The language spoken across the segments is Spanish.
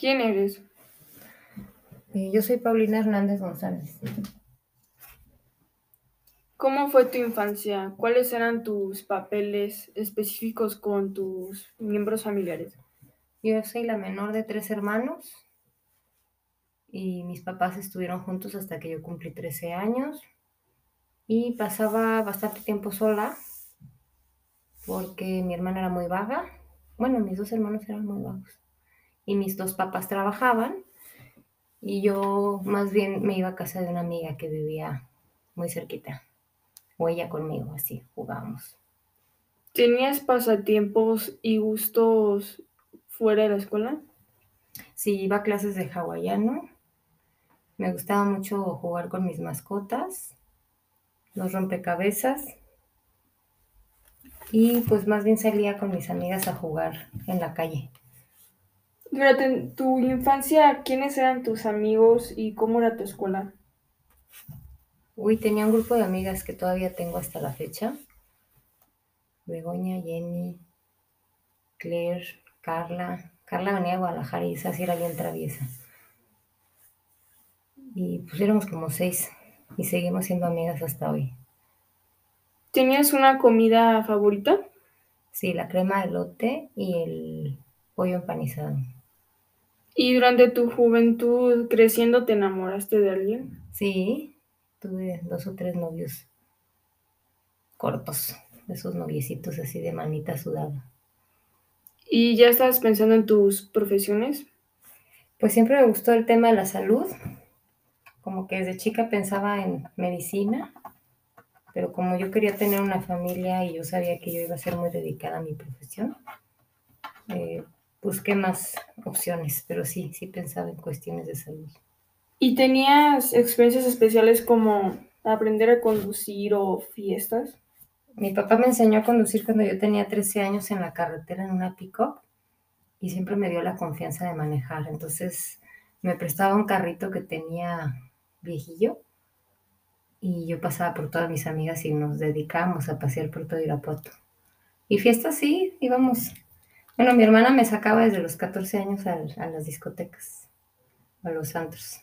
¿Quién eres? Eh, yo soy Paulina Hernández González. ¿Cómo fue tu infancia? ¿Cuáles eran tus papeles específicos con tus miembros familiares? Yo soy la menor de tres hermanos y mis papás estuvieron juntos hasta que yo cumplí 13 años y pasaba bastante tiempo sola porque mi hermana era muy vaga. Bueno, mis dos hermanos eran muy vagos y mis dos papás trabajaban y yo más bien me iba a casa de una amiga que vivía muy cerquita o ella conmigo, así jugábamos. ¿Tenías pasatiempos y gustos fuera de la escuela? Sí, iba a clases de hawaiano. Me gustaba mucho jugar con mis mascotas, los rompecabezas. Y pues más bien salía con mis amigas a jugar en la calle. Durante tu infancia, ¿quiénes eran tus amigos y cómo era tu escuela? Uy, tenía un grupo de amigas que todavía tengo hasta la fecha. Begoña, Jenny, Claire, Carla. Carla venía a Guadalajara y esa sí era bien traviesa. Y pues éramos como seis y seguimos siendo amigas hasta hoy. ¿Tenías una comida favorita? Sí, la crema de lote y el pollo empanizado. ¿Y durante tu juventud creciendo te enamoraste de alguien? Sí, tuve dos o tres novios cortos, esos noviecitos así de manita sudada. ¿Y ya estás pensando en tus profesiones? Pues siempre me gustó el tema de la salud, como que desde chica pensaba en medicina, pero como yo quería tener una familia y yo sabía que yo iba a ser muy dedicada a mi profesión, eh, busqué más opciones, pero sí, sí pensaba en cuestiones de salud. ¿Y tenías experiencias especiales como aprender a conducir o fiestas? Mi papá me enseñó a conducir cuando yo tenía 13 años en la carretera en una pick-up y siempre me dio la confianza de manejar. Entonces me prestaba un carrito que tenía viejillo y yo pasaba por todas mis amigas y nos dedicábamos a pasear por todo Irapuato. Y fiestas sí, íbamos. Bueno, mi hermana me sacaba desde los 14 años a, a las discotecas, a los antros.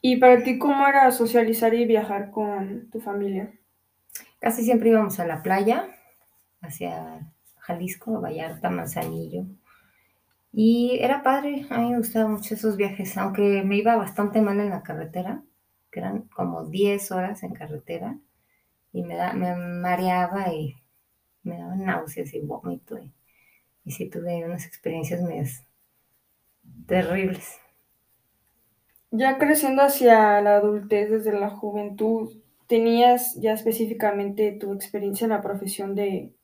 ¿Y para ti cómo era socializar y viajar con tu familia? Casi siempre íbamos a la playa, hacia Jalisco, Vallarta, Manzanillo. Y era padre, a mí me gustaban mucho esos viajes, aunque me iba bastante mal en la carretera, que eran como 10 horas en carretera, y me, da, me mareaba y me daban náuseas y vómito. Y, y sí tuve unas experiencias medias terribles. Ya creciendo hacia la adultez desde la juventud, ¿tenías ya específicamente tu experiencia en la profesión de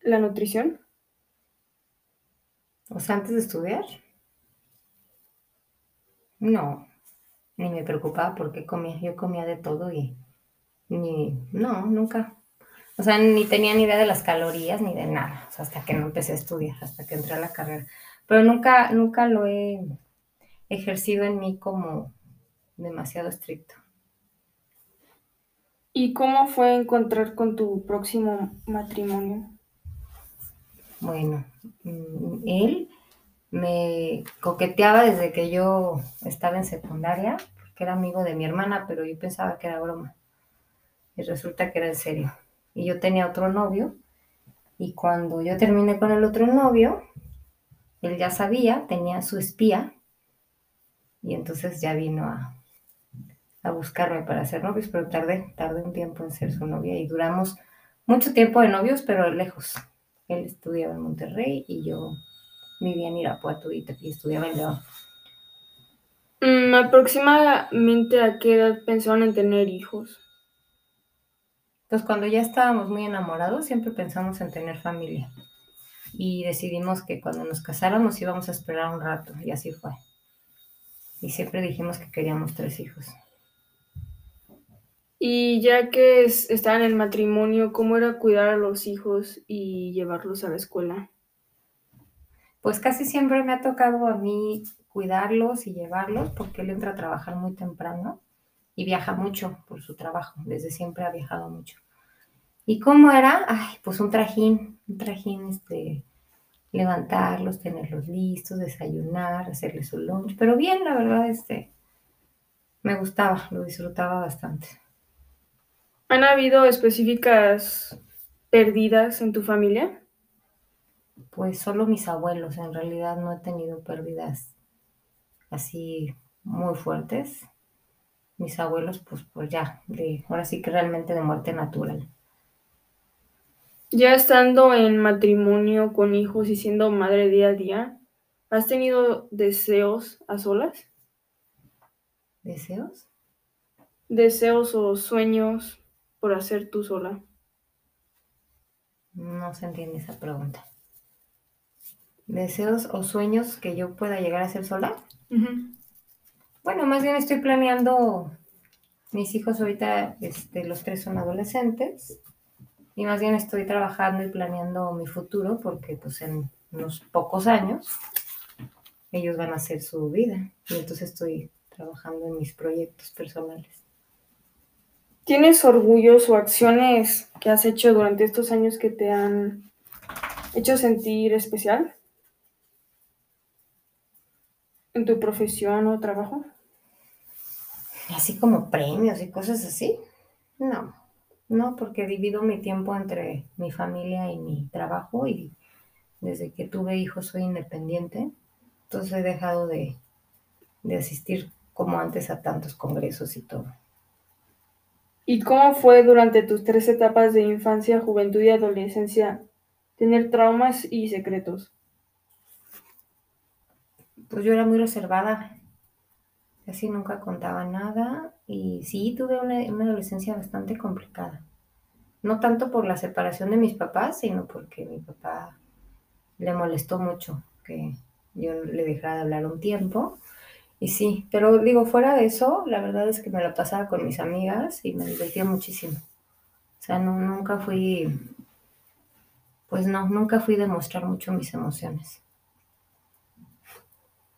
la nutrición? O sea, antes de estudiar. No, ni me preocupaba porque comía. Yo comía de todo y ni, no, nunca. O sea, ni tenía ni idea de las calorías ni de nada. O sea, hasta que no empecé a estudiar, hasta que entré a la carrera. Pero nunca, nunca lo he ejercido en mí como demasiado estricto. ¿Y cómo fue encontrar con tu próximo matrimonio? Bueno, mm, él me coqueteaba desde que yo estaba en secundaria, porque era amigo de mi hermana, pero yo pensaba que era broma. Y resulta que era en serio. Y yo tenía otro novio, y cuando yo terminé con el otro novio, él ya sabía, tenía su espía, y entonces ya vino a, a buscarme para ser novios, pero tardé, tardé un tiempo en ser su novia y duramos mucho tiempo de novios, pero lejos. Él estudiaba en Monterrey y yo vivía en Irapuato y, y estudiaba en León. Mm, aproximadamente a qué edad pensaban en tener hijos. Pues cuando ya estábamos muy enamorados, siempre pensamos en tener familia. Y decidimos que cuando nos casáramos íbamos a esperar un rato, y así fue. Y siempre dijimos que queríamos tres hijos. Y ya que es, estaban en el matrimonio, ¿cómo era cuidar a los hijos y llevarlos a la escuela? Pues casi siempre me ha tocado a mí cuidarlos y llevarlos porque él entra a trabajar muy temprano y viaja mucho por su trabajo. Desde siempre ha viajado mucho. ¿Y cómo era? Ay, pues un trajín, un trajín este, levantarlos, tenerlos listos, desayunar, hacerles su lunch, pero bien, la verdad, este, me gustaba, lo disfrutaba bastante. ¿Han habido específicas pérdidas en tu familia? Pues solo mis abuelos, en realidad no he tenido pérdidas así muy fuertes. Mis abuelos, pues, pues ya, de, ahora sí que realmente de muerte natural. Ya estando en matrimonio con hijos y siendo madre día a día, ¿has tenido deseos a solas? ¿Deseos? Deseos o sueños por hacer tú sola. No se entiende esa pregunta. ¿Deseos o sueños que yo pueda llegar a hacer sola? Bueno, más bien estoy planeando, mis hijos ahorita, este, los tres son adolescentes, y más bien estoy trabajando y planeando mi futuro porque pues en unos pocos años ellos van a hacer su vida y entonces estoy trabajando en mis proyectos personales. ¿Tienes orgullos o acciones que has hecho durante estos años que te han hecho sentir especial? ¿En tu profesión o trabajo? Así como premios y cosas así. No, no, porque divido mi tiempo entre mi familia y mi trabajo y desde que tuve hijos soy independiente, entonces he dejado de, de asistir como antes a tantos congresos y todo. ¿Y cómo fue durante tus tres etapas de infancia, juventud y adolescencia tener traumas y secretos? Pues yo era muy reservada, casi nunca contaba nada y sí tuve una, una adolescencia bastante complicada. No tanto por la separación de mis papás, sino porque mi papá le molestó mucho que yo le dejara de hablar un tiempo. Y sí, pero digo, fuera de eso, la verdad es que me la pasaba con mis amigas y me divertía muchísimo. O sea, no, nunca fui, pues no, nunca fui de mostrar mucho mis emociones.